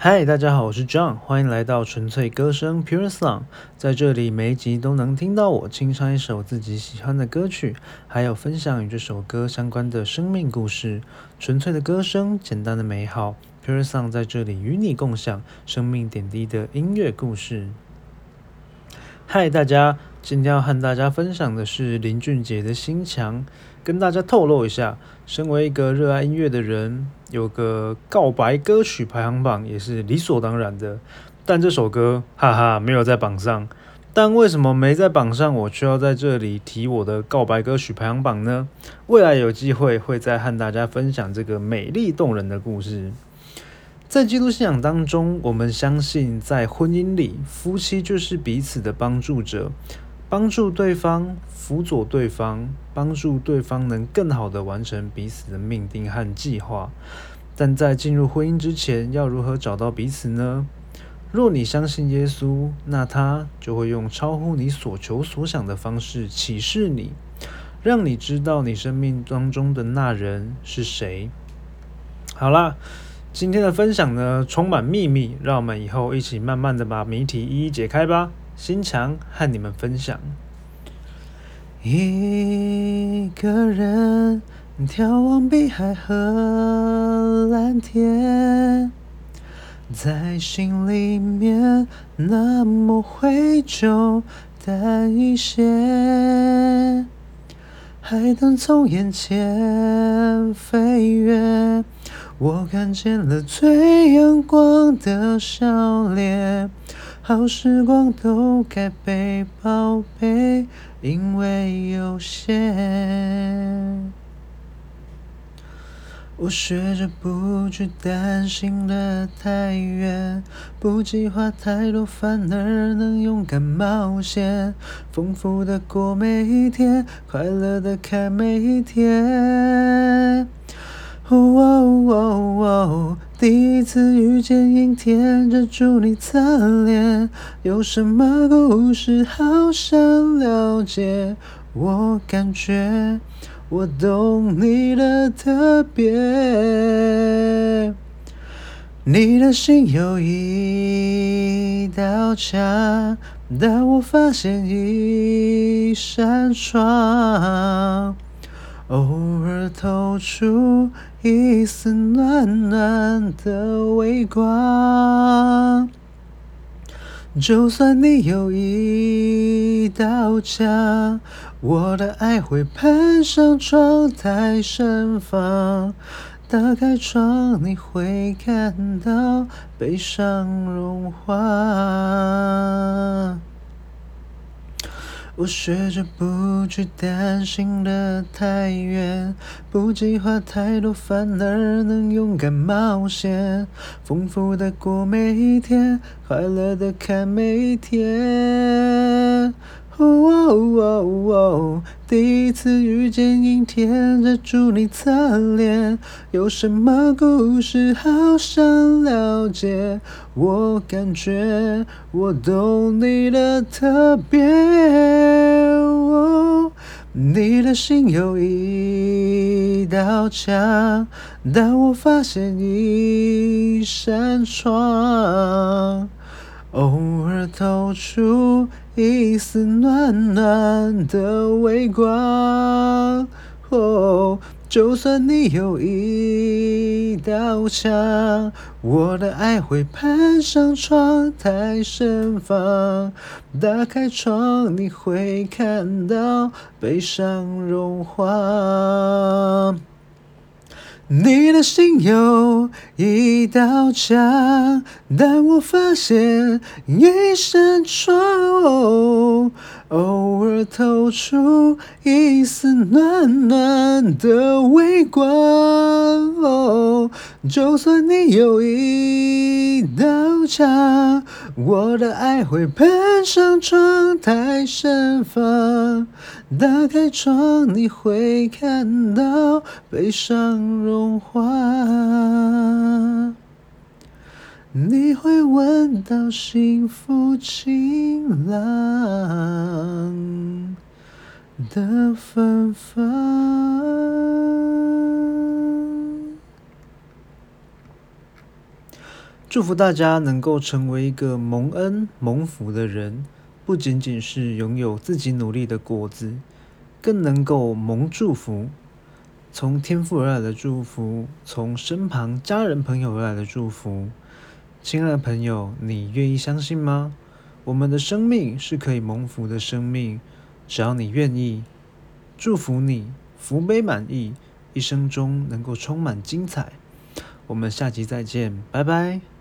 嗨，大家好，我是 John，欢迎来到纯粹歌声 Pure Song。在这里，每一集都能听到我清唱一首自己喜欢的歌曲，还有分享与这首歌相关的生命故事。纯粹的歌声，简单的美好，Pure Song 在这里与你共享生命点滴的音乐故事。嗨，大家，今天要和大家分享的是林俊杰的心墙。跟大家透露一下，身为一个热爱音乐的人，有个告白歌曲排行榜也是理所当然的。但这首歌，哈哈，没有在榜上。但为什么没在榜上，我却要在这里提我的告白歌曲排行榜呢？未来有机会会再和大家分享这个美丽动人的故事。在基督信仰当中，我们相信在婚姻里，夫妻就是彼此的帮助者。帮助对方，辅佐对方，帮助对方能更好的完成彼此的命定和计划。但在进入婚姻之前，要如何找到彼此呢？若你相信耶稣，那他就会用超乎你所求所想的方式启示你，让你知道你生命当中的那人是谁。好啦，今天的分享呢，充满秘密，让我们以后一起慢慢的把谜题一一解开吧。心墙和你们分享。一个人眺望碧海和蓝天，在心里面那么灰就淡一些。海灯从眼前飞越，我看见了最阳光的笑脸。好时光都该被宝贝，因为有限。我学着不去担心的太远，不计划太多，反而能勇敢冒险，丰富的过每一天，快乐的看每一天。第一次遇见阴天，遮住你侧脸，有什么故事好想了解？我感觉我懂你的特别。你的心有一道墙，但我发现一扇窗。偶尔透出一丝暖暖的微光，就算你有一道墙，我的爱会攀上窗台盛放。打开窗，你会看到悲伤融化。我学着不去担心得太远，不计划太多，反而能勇敢冒险，丰富的过每一天，快乐的看每一天。第一次遇见阴天，遮住你侧脸，有什么故事好想了解？我感觉我懂你的特别。你的心有一道墙，但我发现一扇窗。偶尔透出一丝暖暖的微光，哦，就算你有一道墙，我的爱会攀上窗台盛放。打开窗，你会看到悲伤融化。你的心有一道墙，但我发现一扇窗，偶尔透出一丝暖暖的微光。就算你有一道我的爱会攀上窗台盛放。打开窗，你会看到悲伤融化，你会闻到幸福晴朗的芬芳。祝福大家能够成为一个蒙恩蒙福的人，不仅仅是拥有自己努力的果子，更能够蒙祝福。从天父而来的祝福，从身旁家人朋友而来的祝福。亲爱的朋友，你愿意相信吗？我们的生命是可以蒙福的生命，只要你愿意。祝福你福杯满溢，一生中能够充满精彩。我们下集再见，拜拜。